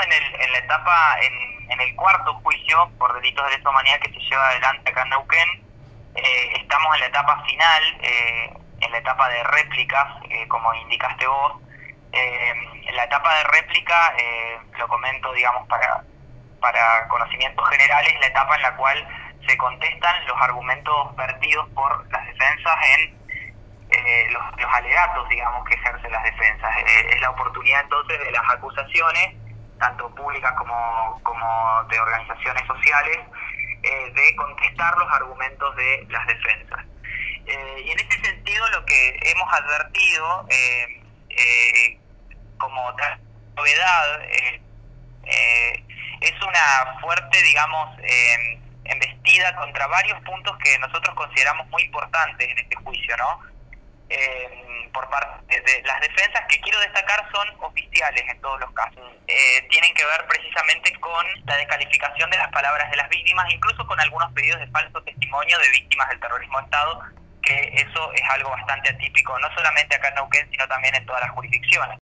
en, el, en la etapa, en, el cuarto juicio por delitos de lesa humanidad que se lleva adelante acá en Neuquén. Eh, estamos en la etapa final, eh, en la etapa de réplicas, eh, como indicaste vos. en la etapa de réplica, lo comento, digamos, para, para conocimientos generales, la etapa en la cual se contestan los argumentos vertidos por las defensas en los, los, alegatos, digamos, que ejercen las defensas. es la oportunidad entonces de las acusaciones tanto públicas como, como de organizaciones sociales, eh, de contestar los argumentos de las defensas. Eh, y en este sentido lo que hemos advertido eh, como novedad es una fuerte, digamos, embestida contra varios puntos que nosotros consideramos muy importantes en este juicio, ¿no? Por parte de las defensas que quiero destacar son oficiales en todos los casos. Eh, tienen que ver precisamente con la descalificación de las palabras de las víctimas, incluso con algunos pedidos de falso testimonio de víctimas del terrorismo de Estado, que eso es algo bastante atípico, no solamente acá en Neuquén, sino también en todas las jurisdicciones.